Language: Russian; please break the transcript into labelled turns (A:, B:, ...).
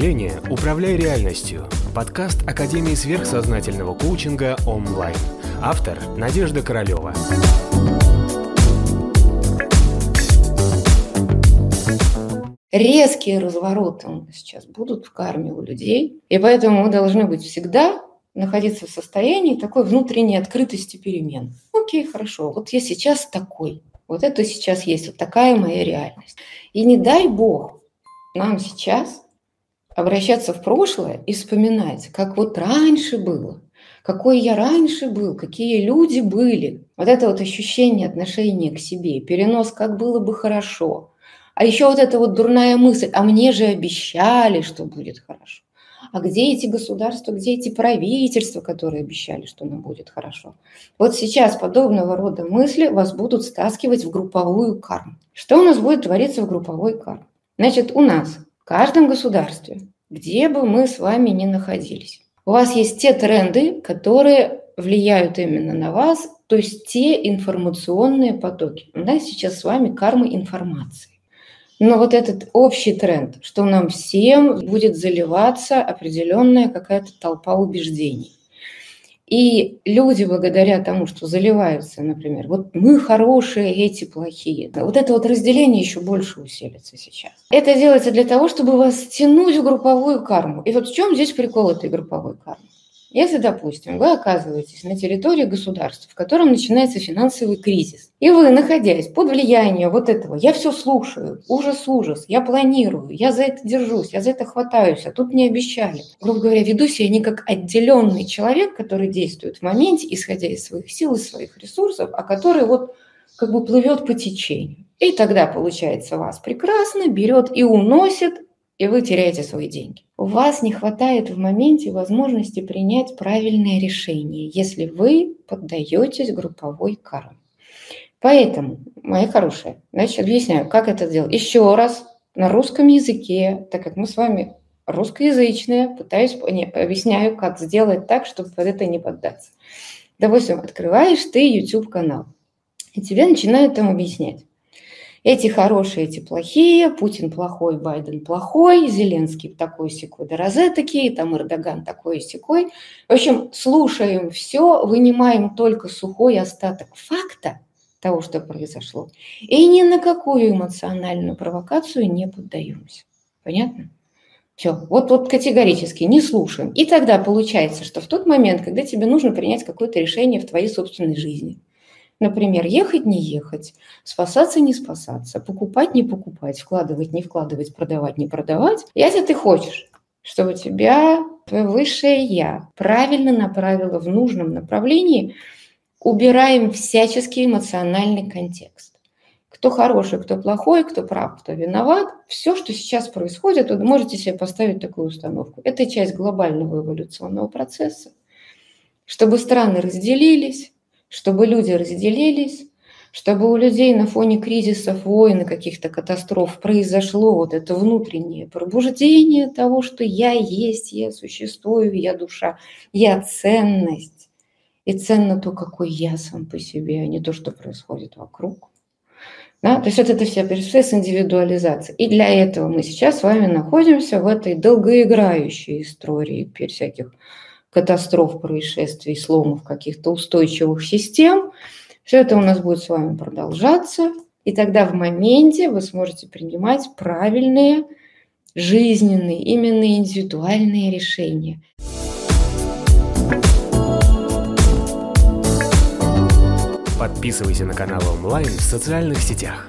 A: мышления «Управляй реальностью» – подкаст Академии сверхсознательного коучинга онлайн. Автор – Надежда Королева.
B: Резкие развороты сейчас будут в карме у людей, и поэтому мы должны быть всегда находиться в состоянии такой внутренней открытости перемен. Окей, хорошо, вот я сейчас такой, вот это сейчас есть, вот такая моя реальность. И не дай Бог нам сейчас обращаться в прошлое и вспоминать, как вот раньше было, какой я раньше был, какие люди были. Вот это вот ощущение отношения к себе, перенос, как было бы хорошо. А еще вот эта вот дурная мысль, а мне же обещали, что будет хорошо. А где эти государства, где эти правительства, которые обещали, что нам будет хорошо? Вот сейчас подобного рода мысли вас будут стаскивать в групповую карму. Что у нас будет твориться в групповой карме? Значит, у нас каждом государстве, где бы мы с вами ни находились, у вас есть те тренды, которые влияют именно на вас, то есть те информационные потоки. У нас сейчас с вами карма информации. Но вот этот общий тренд, что нам всем будет заливаться определенная какая-то толпа убеждений. И люди, благодаря тому, что заливаются, например, вот мы хорошие, эти плохие, вот это вот разделение еще больше усилится сейчас. Это делается для того, чтобы вас тянуть в групповую карму. И вот в чем здесь прикол этой групповой кармы? Если, допустим, вы оказываетесь на территории государства, в котором начинается финансовый кризис, и вы, находясь под влиянием вот этого, я все слушаю, ужас-ужас, я планирую, я за это держусь, я за это хватаюсь, а тут мне обещали. Грубо говоря, веду себя не как отделенный человек, который действует в моменте, исходя из своих сил, из своих ресурсов, а который вот как бы плывет по течению. И тогда, получается, вас прекрасно берет и уносит и вы теряете свои деньги. У вас не хватает в моменте возможности принять правильное решение, если вы поддаетесь групповой карме. Поэтому, мои хорошие, значит, объясняю, как это делать. Еще раз, на русском языке, так как мы с вами русскоязычные, пытаюсь, не, объясняю, как сделать так, чтобы под это не поддаться. Допустим, открываешь ты YouTube-канал, и тебе начинают там объяснять. Эти хорошие, эти плохие, Путин плохой, Байден плохой, Зеленский такой секой, да розетки, там Эрдоган такой секой. В общем, слушаем все, вынимаем только сухой остаток факта того, что произошло, и ни на какую эмоциональную провокацию не поддаемся. Понятно? Все, вот, вот категорически не слушаем. И тогда получается, что в тот момент, когда тебе нужно принять какое-то решение в твоей собственной жизни – Например, ехать, не ехать, спасаться, не спасаться, покупать, не покупать, вкладывать, не вкладывать, продавать, не продавать. Если ты хочешь, чтобы тебя твое высшее «я» правильно направило в нужном направлении, убираем всяческий эмоциональный контекст. Кто хороший, кто плохой, кто прав, кто виноват. Все, что сейчас происходит, вы можете себе поставить такую установку. Это часть глобального эволюционного процесса. Чтобы страны разделились, чтобы люди разделились, чтобы у людей на фоне кризисов, войн и каких-то катастроф произошло вот это внутреннее пробуждение того, что я есть, я существую, я душа, я ценность. И ценно то, какой я сам по себе, а не то, что происходит вокруг. Да? То есть вот это вся процесс индивидуализации. И для этого мы сейчас с вами находимся в этой долгоиграющей истории всяких катастроф, происшествий, сломов каких-то устойчивых систем. Все это у нас будет с вами продолжаться. И тогда в моменте вы сможете принимать правильные, жизненные, именно индивидуальные решения.
A: Подписывайся на канал онлайн в социальных сетях.